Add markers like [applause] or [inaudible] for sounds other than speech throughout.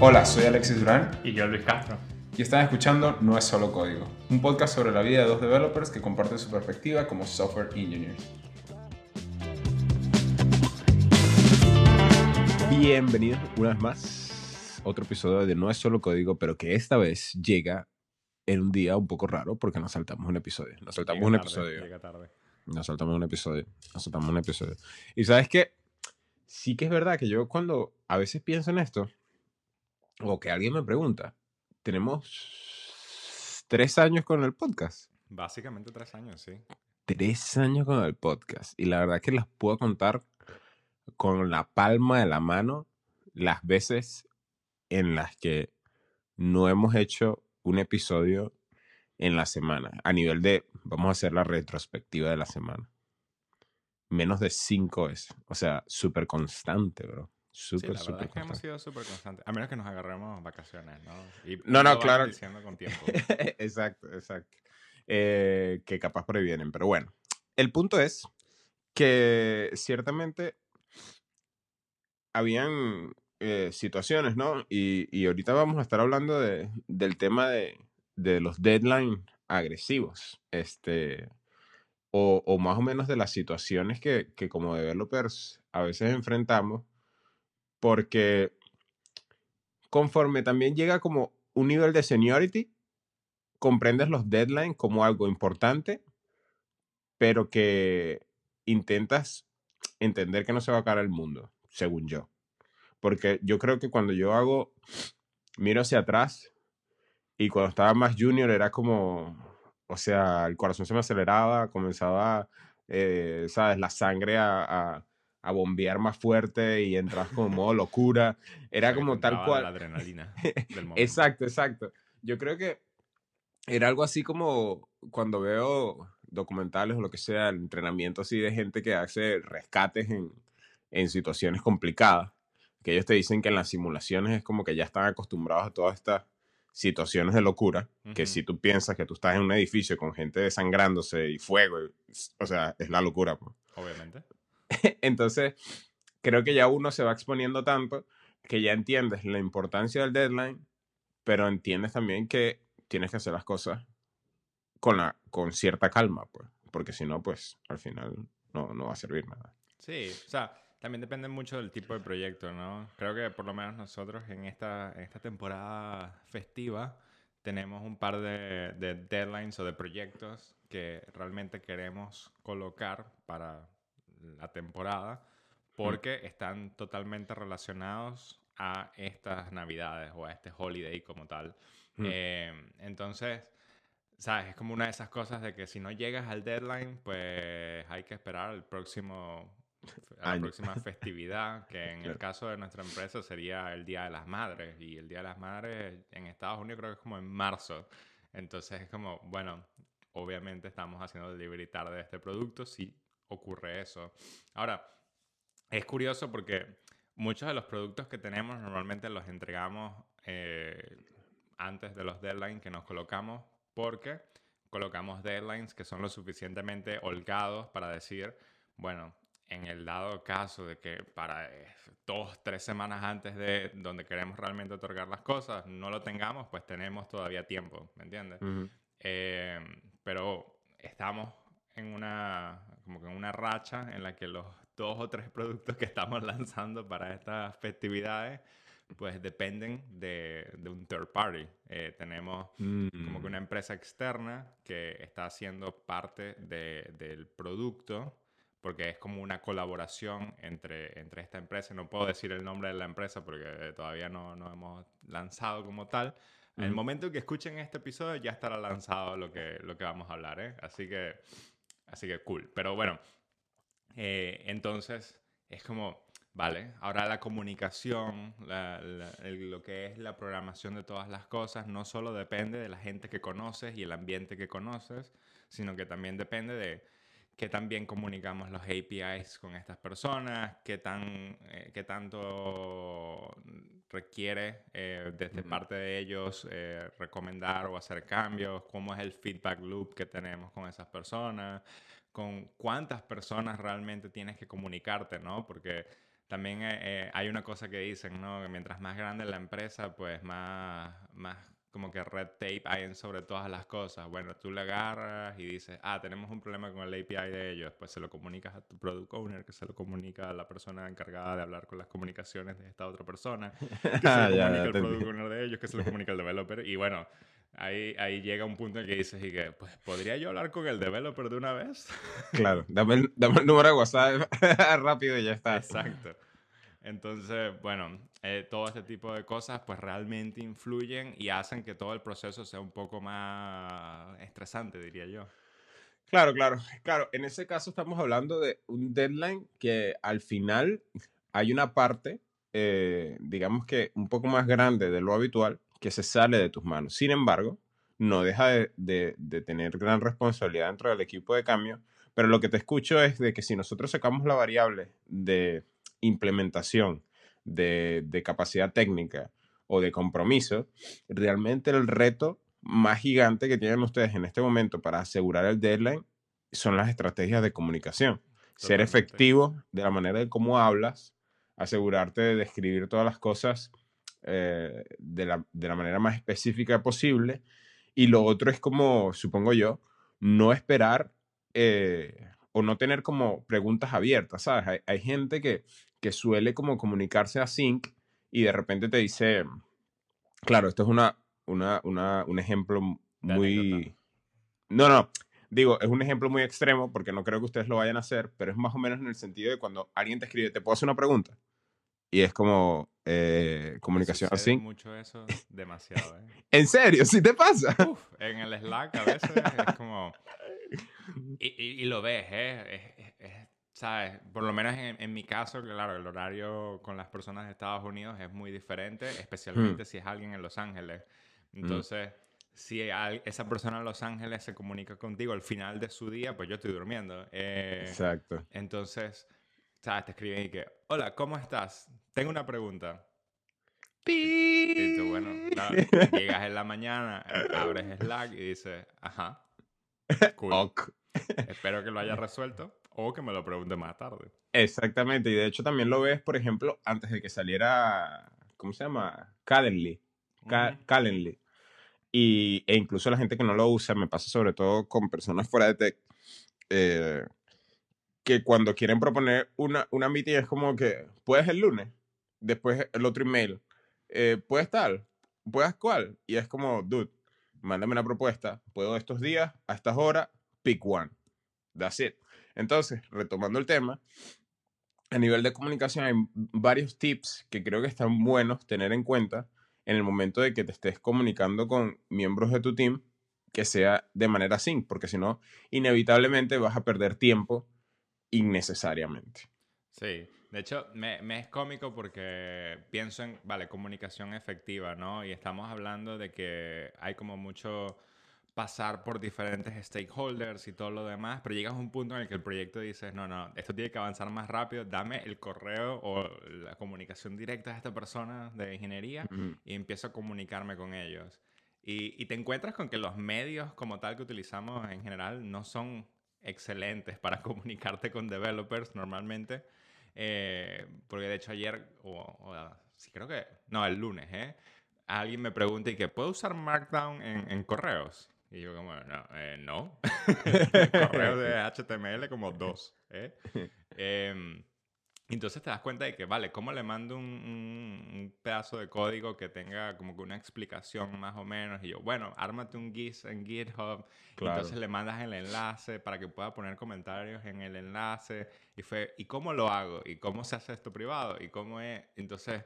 Hola, soy Alexis Durán Y yo, Luis Castro. y están escuchando No es solo código, un podcast sobre la vida de dos developers que comparten su perspectiva como software engineers. Bienvenidos una vez más a otro episodio de No es solo código, pero que esta vez llega en un día un poco raro porque nos saltamos un episodio. Nos saltamos Llega un tarde, episodio. Llega tarde. Nos saltamos un episodio. Nos saltamos un episodio. Y sabes que sí que es verdad que yo cuando a veces pienso en esto, o que alguien me pregunta, tenemos tres años con el podcast. Básicamente tres años, sí. Tres años con el podcast. Y la verdad que las puedo contar con la palma de la mano las veces en las que no hemos hecho un episodio en la semana. A nivel de, vamos a hacer la retrospectiva de la semana. Menos de cinco veces. O sea, súper constante, bro. Sí, Súper, verdad súper es que hemos constante. sido súper constantes. A menos que nos agarremos vacaciones, ¿no? Y No, no, claro. diciendo con tiempo. [laughs] exacto, exacto. Eh, que capaz por ahí vienen. Pero bueno, el punto es que ciertamente habían eh, situaciones, ¿no? Y, y ahorita vamos a estar hablando de, del tema de, de los deadline agresivos. Este, o, o más o menos de las situaciones que, que como developers a veces enfrentamos. Porque conforme también llega como un nivel de seniority, comprendes los deadlines como algo importante, pero que intentas entender que no se va a acabar el mundo, según yo. Porque yo creo que cuando yo hago, miro hacia atrás y cuando estaba más junior era como, o sea, el corazón se me aceleraba, comenzaba, eh, ¿sabes? La sangre a, a- a bombear más fuerte y entras como modo locura. Era como tal cual. La adrenalina [laughs] del momento. Exacto, exacto. Yo creo que era algo así como cuando veo documentales o lo que sea, el entrenamiento así de gente que hace rescates en, en situaciones complicadas, que ellos te dicen que en las simulaciones es como que ya están acostumbrados a todas estas situaciones de locura, que si tú piensas que tú estás en un edificio con gente desangrándose y fuego, y- o sea, es la locura. pues. Obviamente. [laughs] Entonces, creo que ya uno se va exponiendo tanto que ya entiendes la importancia del deadline, pero entiendes también que tienes que hacer las cosas con, la, con cierta calma, pues, porque si no, pues al final no, no va a servir nada. Sí, o sea, también depende mucho del tipo de proyecto, ¿no? Creo que por lo menos nosotros en esta, esta temporada festiva tenemos un par de deadlines o de proyectos que realmente queremos colocar para la temporada porque están totalmente relacionados a estas navidades o a este holiday como tal. Mm. Eh, entonces, ¿sabes? Es como una de esas cosas de que si no llegas al deadline, pues hay que esperar al próximo, a la próxima [laughs] festividad, que en el caso de nuestra empresa sería el Día de las Madres. Y el Día de las Madres en Estados Unidos creo que es como en marzo. Entonces es como, bueno, obviamente estamos haciendo delivery tarde de este producto si ocurre eso. Ahora, es curioso porque muchos de los productos que tenemos normalmente los entregamos eh, antes de los deadlines que nos colocamos porque colocamos deadlines que son lo suficientemente holgados para decir, bueno, en el dado caso de que para eh, dos, tres semanas antes de donde queremos realmente otorgar las cosas no lo tengamos, pues tenemos todavía tiempo, ¿me entiendes? Eh, pero estamos en una, como que una racha en la que los dos o tres productos que estamos [laughs] lanzando para estas festividades, pues dependen de, de un third party. Eh, tenemos como que una empresa externa que está haciendo parte de- del producto, porque es como una colaboración entre, entre esta empresa. No puedo decir el nombre de la empresa porque todavía no, no hemos lanzado como tal. En el momento que escuchen este episodio ya estará lanzado lo que, lo que vamos a hablar, ¿eh? Así que, así que cool. Pero bueno, eh, entonces es como, vale, ahora la comunicación, lo que es la programación de todas las cosas, no solo depende de la gente que conoces y el ambiente que conoces, sino que también depende de qué tan bien comunicamos los APIs con estas personas, qué, tan, eh, qué tanto requiere eh, desde Ujú. parte de ellos eh, recomendar o hacer cambios, cómo es el feedback loop que tenemos con esas personas, con cuántas personas realmente tienes que comunicarte, ¿no? Porque también eh, eh, hay una cosa que dicen, ¿no? Que mientras más grande la empresa, pues más, más como que red tape hay sobre todas las cosas. Bueno, tú le agarras y dices, ah, tenemos un problema con el API de ellos, pues se lo comunicas a tu product owner, que se lo comunica a la persona encargada de hablar con las comunicaciones de esta otra persona, que se [laughs] lo comunica al product owner de ellos, que se lo comunica al developer. Y bueno, ahí, ahí llega un punto en que dices, y que, pues, ¿podría yo hablar con el developer de una vez? [laughs] Claro, dame el, dame el número de WhatsApp [laughs] rápido y ya está. Exacto. Entonces, bueno, eh, todo este tipo de cosas pues realmente influyen y hacen que todo el proceso sea un poco más estresante, diría yo. Claro, claro, claro. En ese caso estamos hablando de un deadline que al final hay una parte, eh, digamos que un poco más grande de lo habitual, que se sale de tus manos. Sin embargo, no deja de, de, de tener gran responsabilidad dentro del equipo de cambio, pero lo que te escucho es de que si nosotros sacamos la variable de implementación, de, de capacidad técnica o de compromiso, realmente el reto más gigante que tienen ustedes en este momento para asegurar el deadline son las estrategias de comunicación. Ser efectivo de la manera de cómo hablas, asegurarte de describir todas las cosas eh, de, la, de la manera más específica posible. Y lo otro es como, supongo yo, no esperar eh, o no tener como preguntas abiertas, ¿sabes? Hay, hay gente que, que suele como comunicarse a Sync y de repente te dice, claro, esto es una, una, una, un ejemplo muy... No, no, digo, es un ejemplo muy extremo porque no creo que ustedes lo vayan a hacer, pero es más o menos en el sentido de cuando alguien te escribe, ¿te puedo hacer una pregunta? Y es como eh, comunicación así. mucho eso, demasiado, ¿eh? [laughs] ¿En serio? ¿Sí te pasa? Uf, en el Slack a veces es como... Y, y- y lo ves, ¿eh? Es- ¿Sabes? Por lo menos en, en mi caso, claro, el horario con las personas de Estados Unidos es muy diferente, especialmente si es alguien en Los Ángeles. Entonces, si esa persona en Los Ángeles se comunica contigo al final de su día, pues yo estoy durmiendo. Eh, Exacto. entonces, ¿sabes? Te escriben y que, hola, ¿cómo estás? Tengo una pregunta. Y tú, bueno, [laughs] llegas en la mañana, abres Slack y dices, ajá, cool. Ok. Espero que lo haya [laughs] resuelto o que me lo pregunte más tarde. Exactamente, y de hecho también lo ves, por ejemplo, antes de que saliera, ¿cómo se llama? Calendly. Ca- Ujú. Calendly. Y, e incluso la gente que no lo usa, me pasa sobre todo con personas fuera de tech, eh, que cuando quieren proponer una, una meeting es como que, ¿puedes el lunes? Después el otro email, eh, ¿puedes tal? ¿Puedes cuál? Y es como, dude, mándame una propuesta, puedo estos días, a estas horas, pick one. That's it. Entonces, retomando el tema, a nivel de comunicación hay varios tips que creo que están buenos tener en cuenta en el momento de que te estés comunicando con miembros de tu team que sea de manera sync, porque si no, inevitablemente vas a perder tiempo innecesariamente. Sí, de hecho, me, me es cómico porque pienso en, vale, comunicación efectiva, ¿no? Y estamos hablando de que hay como mucho pasar por diferentes stakeholders y todo lo demás, pero llegas a un punto en el que el proyecto dices, no, no, esto tiene que avanzar más rápido, dame el correo o la comunicación directa de esta persona de ingeniería y empiezo a comunicarme con ellos. Y, y te encuentras con que los medios como tal que utilizamos en general no son excelentes para [laughs] comunicarte con developers normalmente. Eh, porque de hecho ayer, o, o, sí creo que, no, el lunes, ¿eh? Alguien me pregunta y que, ¿puedo usar Markdown en, en correos? Y yo como, no, eh, no. [laughs] [laughs] correos de HTML como [laughs] dos, ¿eh? Em, entonces te das cuenta de que, vale, ¿cómo le mando un, un- un pedazo de código que tenga como que una explicación más o menos? Y yo, bueno, ármate un GIS en GitHub. Claro. entonces le mandas el enlace para que pueda poner comentarios en el enlace. Y fue, ¿y cómo lo hago? ¿Y cómo se hace esto privado? ¿Y cómo es? Entonces,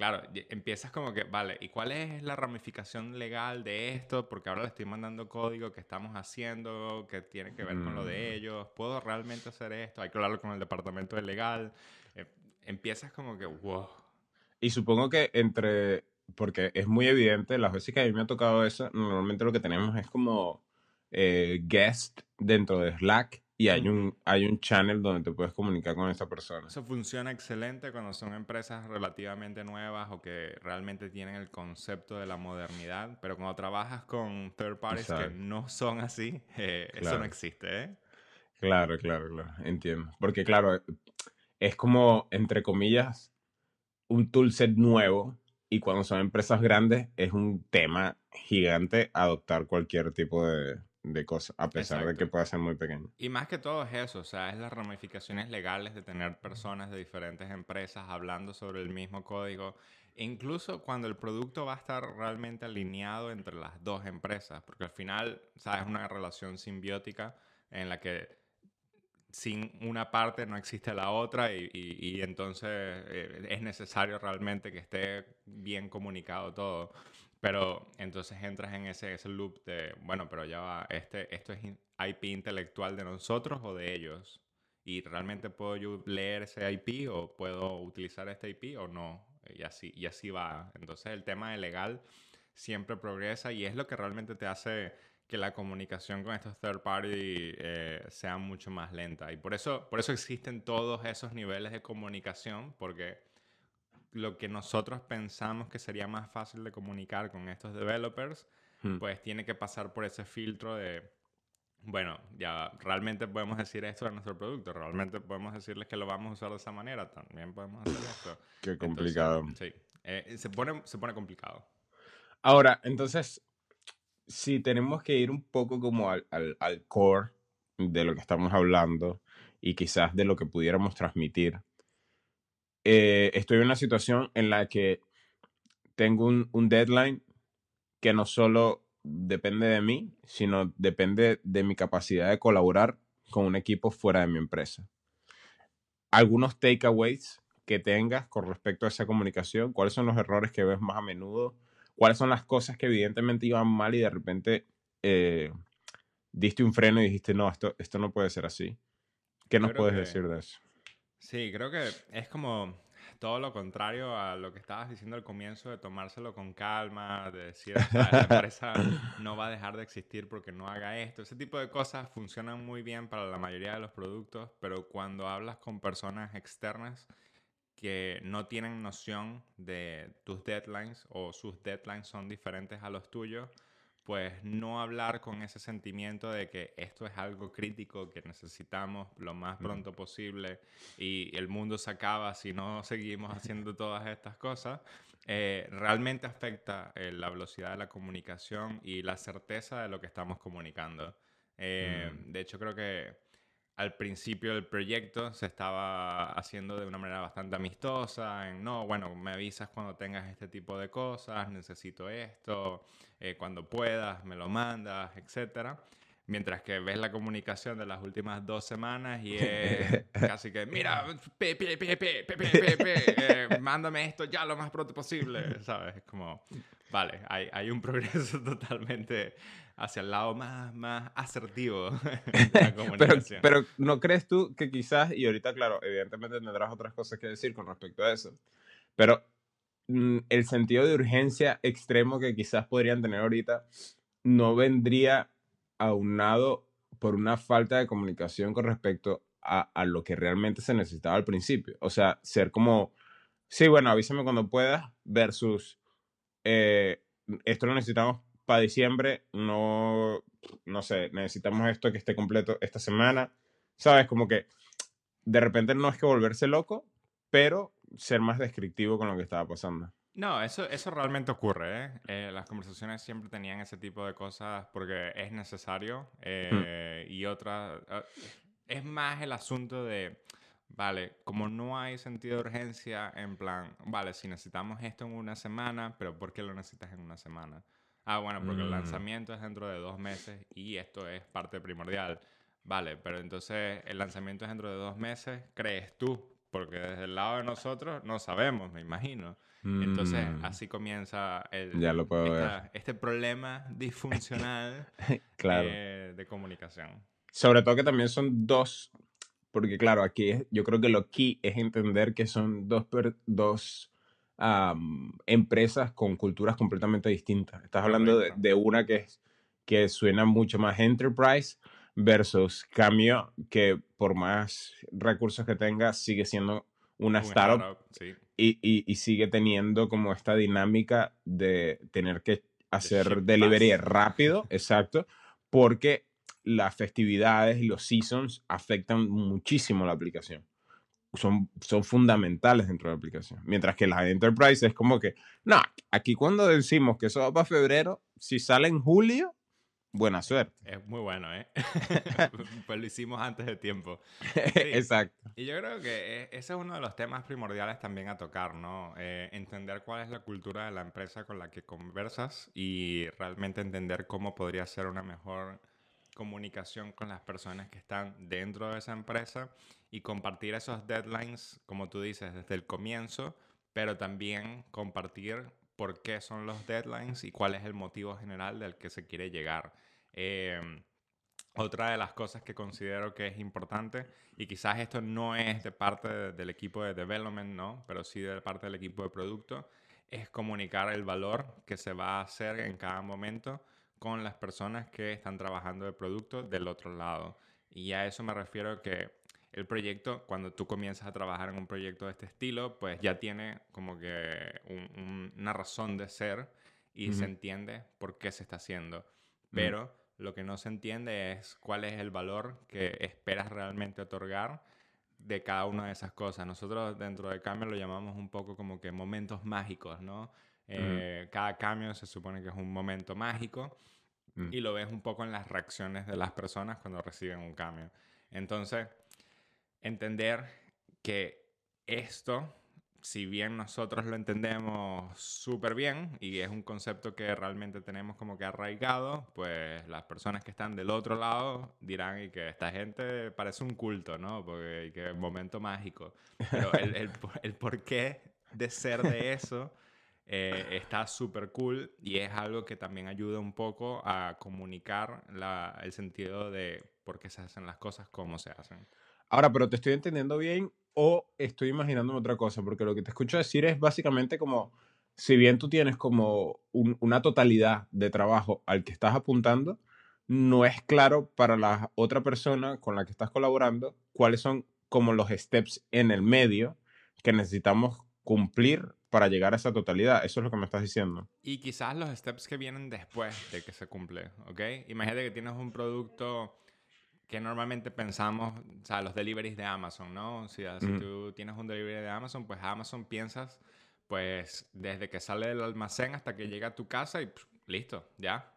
claro, empiezas como que, vale, ¿y cuál es la ramificación legal de esto? Porque ahora le estoy mandando código que estamos haciendo, que tiene que ver con lo Mm. de ellos. ¿Puedo realmente hacer esto? Hay que hablarlo con el departamento de legal. Eh, empiezas como que, wow. Y supongo que entre, porque es muy evidente, las veces que a mí me ha tocado eso, normalmente lo que tenemos es como eh, guest dentro de Slack y hay un, hay un channel donde te puedes comunicar con esa persona. Eso funciona excelente cuando son empresas relativamente nuevas o que realmente tienen el concepto de la modernidad, pero cuando trabajas con third parties que no son así, eh, eso no existe, ¿eh? Claro, claro, claro, entiendo. Porque claro, es como, entre comillas, un toolset nuevo y cuando son empresas grandes es un tema gigante adoptar cualquier tipo de, de cosa, a pesar de que pueda ser muy pequeño. Y más que todo es eso, o sea, es las ramificaciones legales de tener personas de diferentes empresas hablando sobre el mismo código, incluso cuando el producto va a estar realmente alineado entre las dos empresas, porque al final, sabes, es una relación simbiótica en la que sin una parte no existe la otra y, y, entonces eh, es necesario realmente que esté bien comunicado todo. Pero entonces entras en ese, ese loop de, bueno, pero ya va, este, ¿esto es IP intelectual de nosotros o de ellos? ¿Y realmente puedo yo leer ese IP o puedo utilizar este IP o no? Y así, y así va. Entonces el tema de legal siempre progresa y es lo que realmente te hace que la comunicación con estos third party eh, sea mucho más lenta. Y por eso, por eso existen todos esos niveles de comunicación, porque lo que nosotros pensamos que sería más fácil de comunicar con estos developers, hmm. pues tiene que pasar por ese filtro de, bueno, ya realmente podemos decir esto de nuestro producto, realmente podemos decirles que lo vamos a usar de esa manera, también podemos hacer esto. Qué complicado. sí, eh, se, pone, se pone complicado. Ahora, entonces, si tenemos que ir un poco como al, al, al core de lo que estamos hablando y quizás de lo que pudiéramos transmitir, eh, estoy en una situación en la que tengo un, un, deadline que no solo depende de mí, sino depende de mi capacidad de colaborar con un equipo fuera de mi empresa. Algunos takeaways que tengas con respecto a esa comunicación, cuáles son los errores que ves más a menudo, cuáles son las cosas que evidentemente iban mal y de repente eh, diste un freno y dijiste, no, esto, esto no puede ser así. ¿Qué nos puedes decir de eso? Sí, creo que es como todo lo contrario a lo que estabas diciendo al comienzo de tomárselo con calma, de decir, la [laughs] empresa no va a dejar de existir porque no haga esto. Ese tipo de cosas funcionan muy bien para la mayoría de los productos, pero cuando hablas con personas externas que no tienen noción de tus deadlines o sus deadlines son diferentes a los tuyos, pues no hablar con ese sentimiento de que esto es algo crítico que necesitamos lo más pronto posible y el mundo se acaba si no seguimos [laughs] haciendo todas estas cosas, eh, realmente afecta eh, la velocidad de la comunicación y la certeza de lo que estamos comunicando. Eh, mm. De hecho, creo que al principio del proyecto se estaba haciendo de una manera bastante amistosa, en no, bueno, me avisas cuando tengas este tipo de cosas, necesito esto, eh, cuando puedas, me lo mandas, etc. Mientras que ves la comunicación de las últimas dos semanas y es [laughs] casi que, mira, pe, pe, pe, pe, pe, pe, pe, eh, mándame esto ya lo más pronto posible, ¿sabes? Es como, vale, hay, hay un progreso [laughs] totalmente hacia el lado más, más asertivo de la [laughs] comunicación. Pero, pero, ¿no crees tú que quizás, y ahorita, claro, evidentemente tendrás otras cosas que decir con respecto a eso, pero mm, el sentido de urgencia extremo que quizás podrían tener ahorita no vendría aunado por una falta de comunicación con respecto a, lo que realmente se necesitaba al principio. O sea, ser como, sí, bueno, avísame cuando puedas, versus, eh, esto lo necesitamos para diciembre, no, no sé, necesitamos esto que esté completo esta semana. ¿Sabes? Como que de repente no es que volverse loco, pero ser más descriptivo con lo que estaba pasando. No, eso, eso realmente ocurre. ¿eh? Eh, las conversaciones siempre tenían ese tipo de cosas porque es necesario. Hmm. Eh, y otra, ah, es más el asunto de, vale, como no hay sentido de urgencia, en plan, vale, si necesitamos esto en una semana, pero ¿por qué lo necesitas en una semana? Ah, bueno, porque el mm. lanzamiento es dentro de dos meses y esto es parte primordial. Vale, pero entonces el lanzamiento es dentro de dos meses, crees tú, porque desde el lado de nosotros no sabemos, me imagino. Entonces mm. así comienza el, ya lo puedo ver. este problema [laughs] disfuncional [laughs] claro. Eh, de comunicación. Sobre todo que también son dos, porque claro, aquí yo creo que lo key es entender que son dos, dos empresas con culturas completamente distintas. Estás hablando de, una que, es, que suena mucho más enterprise versus Cameo, que por más recursos que tenga, sigue siendo una startup, y, y, sigue teniendo como esta dinámica de tener que hacer delivery rápido, [laughs] exacto, porque las festividades y los seasons afectan muchísimo la aplicación. son, son fundamentales dentro de la aplicación. Mientras que las enterprise es como que, no, aquí cuando decimos que eso va para febrero, si sale en julio, buena suerte. Es muy bueno, ¿eh? [laughs] [laughs] pues lo hicimos antes de tiempo. [laughs] Exacto. Y yo creo que e, ese es uno de los temas primordiales también a tocar, ¿no? Eh, entender cuál es la cultura de la empresa con la que conversas y realmente entender cómo podría ser una mejor comunicación con las personas que están dentro de esa empresa y compartir esos deadlines, como tú dices, desde el comienzo, pero también compartir por qué son los deadlines y cuál es el motivo general del que se quiere llegar. Em, otra de las cosas que considero que es importante, y quizás esto no es de parte del equipo de development, ¿no? pero sí de parte del equipo de producto, es comunicar el valor que se va a hacer en cada momento con las personas que están trabajando el producto del otro lado. Y a eso me refiero que el proyecto, cuando tú comienzas a trabajar en un proyecto de este estilo, pues ya tiene como que una razón de ser y se entiende por qué se está haciendo. Pero lo que no se entiende es cuál es el valor que esperas realmente otorgar de cada una de esas cosas. Nosotros dentro de Cambio lo llamamos un poco como que momentos mágicos, ¿no? Eh, cada cambio se supone que es un momento mágico y lo ves un poco en las reacciones de las personas cuando reciben un cambio. Entonces, entender que esto, si bien nosotros lo entendemos súper bien y es un concepto que realmente tenemos como que arraigado, pues las personas que están del otro lado dirán y que esta gente parece un culto, ¿no? Porque que momento mágico. Pero el, el, el porqué de ser de eso eh, está súper cool y es algo que también ayuda un poco a comunicar el sentido de por qué se hacen las cosas, cómo se hacen. Ahora, pero te estoy entendiendo bien o estoy imaginándome otra cosa, porque lo que te escucho decir es básicamente como, si bien tú tienes como una totalidad de trabajo al que estás apuntando, no es claro para la otra persona con la que estás colaborando cuáles son como los steps en el medio que necesitamos cumplir para llegar a esa totalidad. Eso es lo que me estás diciendo. Y quizás los steps que vienen después de que se cumple, ¿ok? Imagínate que tienes un producto que normalmente pensamos, o sea, los deliveries de Amazon, ¿no? Si, tú tienes un delivery de Amazon, pues Amazon piensas, pues desde que sale del almacén hasta que llega a tu casa y listo, ya.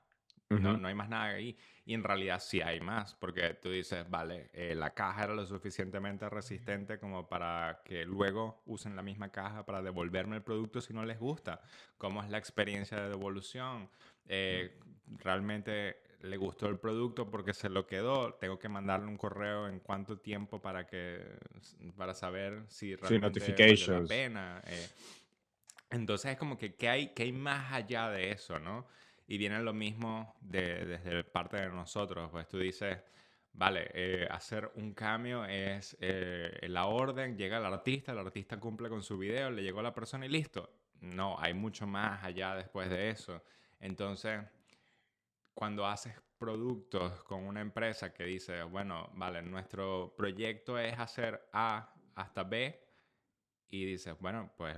no, no hay más nada ahí. Y en realidad sí hay más, porque tú dices, vale, eh, la caja era lo suficientemente resistente como para que luego usen la misma caja para devolverme el producto si no les gusta. ¿Cómo es la experiencia de devolución? Eh, realmente le gustó el producto porque se lo quedó, tengo que mandarle un correo en cuánto tiempo para que para saber si realmente sí, vale la pena. Eh. Entonces es como que ¿qué hay, qué hay más allá de eso, no? Y viene lo mismo de, desde parte de nosotros, pues tú dices, vale, eh, hacer un cambio es eh, la orden, llega el artista, el artista cumple con su video, le llegó a la persona y listo. No, hay mucho más allá después de eso. Entonces, cuando haces productos con una empresa que dice, bueno, vale, nuestro proyecto es hacer A hasta B y dices, bueno, pues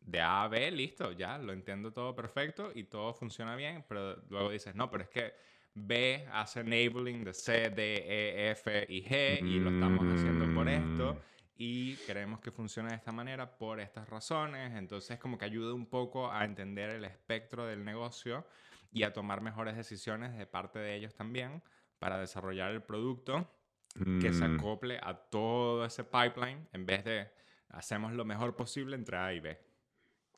de A a B, listo, ya, lo entiendo todo perfecto y todo funciona bien, pero luego dices, no, pero es que B hace enabling de C, D, E, F y G y lo estamos haciendo por esto mm. y queremos que funcione de esta manera por estas razones, entonces como que ayuda un poco a entender el espectro del negocio y a tomar mejores decisiones de parte de ellos también para desarrollar el producto que se mm. acople a todo ese pipeline en vez de hacemos lo mejor posible entre A y B.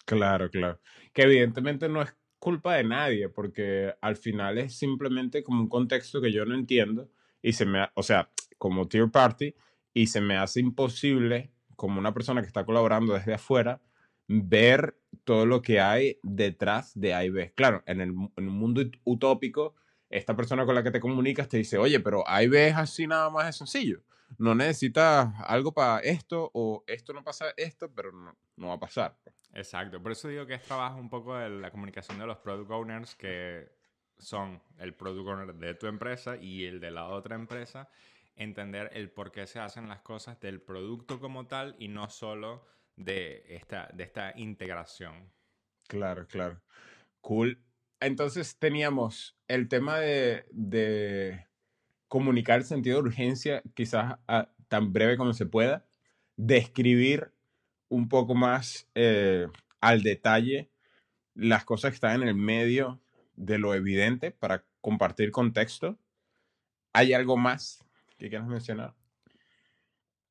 Claro, claro. Que evidentemente no es culpa de nadie, porque al final es simplemente como un contexto que yo no entiendo y se me, o sea, como tier party, y se me hace imposible, como una persona que está colaborando desde afuera, ver todo lo que hay detrás de A y. Claro, en, el, en un mundo utópico, esta persona con la que te comunicas te dice, oye, pero A y B es así nada más de sencillo. No necesitas algo para esto o esto no pasa esto, pero no, no va a pasar. Exacto, por eso digo que es trabajo un poco de la comunicación de los product owners que son el product owner de tu empresa y el de la otra empresa, entender el por qué se hacen las cosas del producto como tal y no solo de esta, de esta integración. Claro, claro. Cool. Entonces teníamos el tema de, de comunicar el sentido de urgencia quizás tan breve como se pueda. describir un poco más eh, al detalle las cosas que están en el medio de lo evidente para compartir contexto. ¿Hay algo más que quieras mencionar?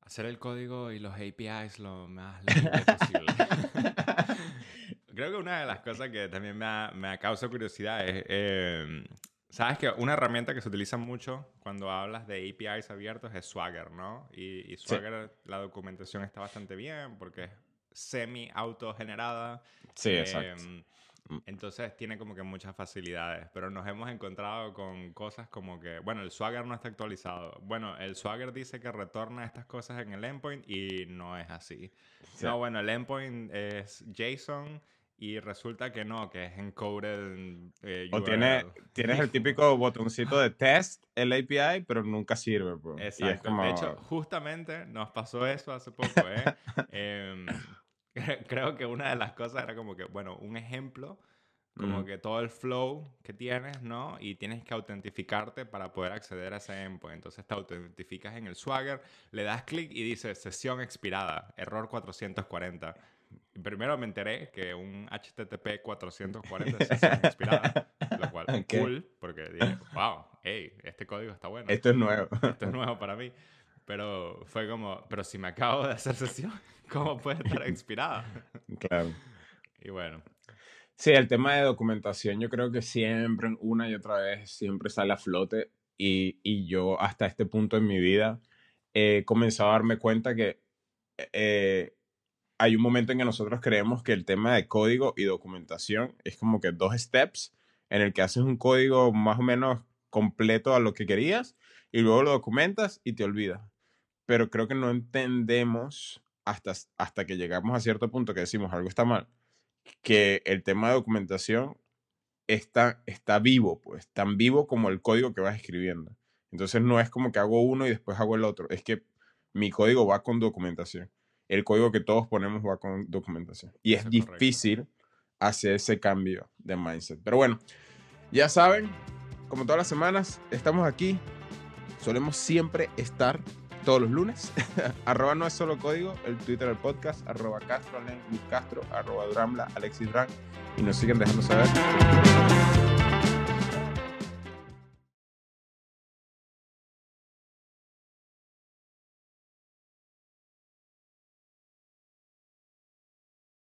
Hacer el código y los APIs lo más limpio posible. [laughs] Creo que una de las cosas que también me ha, me causado curiosidad es, em, sabes que una herramienta que se utiliza mucho cuando hablas de APIs abiertos es Swagger, ¿no? Y, Swagger, la documentación está bastante bien porque es semi autogenerada. Sí, exacto. Mm. Entonces tiene como que muchas facilidades, pero nos hemos encontrado con cosas como que, bueno, el Swagger no está actualizado. Bueno, el Swagger dice que retorna estas cosas en el endpoint y no es así. No, bueno, el endpoint es JSON y resulta que no, que es encoded. Eh, o tiene, tienes el típico botoncito de test, el API, pero nunca sirve. Exacto. De hecho, justamente nos pasó eso hace poco, ¿eh? [laughs] eh [laughs] creo que una de las cosas era como que, bueno, un ejemplo, como que todo el flow que tienes, ¿no? Y tienes que autentificarte para poder acceder a ese endpoint. Entonces te autentificas en el Swagger, le das clic y dice sesión expirada, error 440. Primero me enteré que un HTTP 440 es sesión expirada, lo cual [laughs] es cool, porque dije, wow, hey, este código está bueno. Esto es nuevo. Esto es nuevo para mí. Pero fue como, pero si me acabo de hacer sesión, [laughs] ¿cómo puede estar inspirada? Claro. Y bueno. Sí, el tema de documentación yo creo que siempre, una y otra vez, siempre sale a flote. Y, y yo hasta este punto en mi vida he comenzado a darme cuenta que eh, hay un momento en que nosotros creemos que el tema de código y documentación es como que dos steps en el que haces un código más o menos completo a lo que querías y luego lo documentas y te olvidas pero creo que no entendemos hasta, hasta que llegamos a cierto punto que decimos algo está mal, que el tema de documentación está, está vivo, pues, tan vivo como el código que vas escribiendo. Entonces no es como que hago uno y después hago el otro, es que mi código va con documentación. El código que todos ponemos va con documentación. Y es, difícil hacer ese cambio de mindset. Pero bueno, ya saben, como todas las semanas, estamos aquí. Solemos siempre estar todos los lunes. [laughs] arroba no es solo código, el Twitter del podcast, arroba Castro, Castro, arroba Duramla, Alexis Dran. Y nos siguen dejando saber.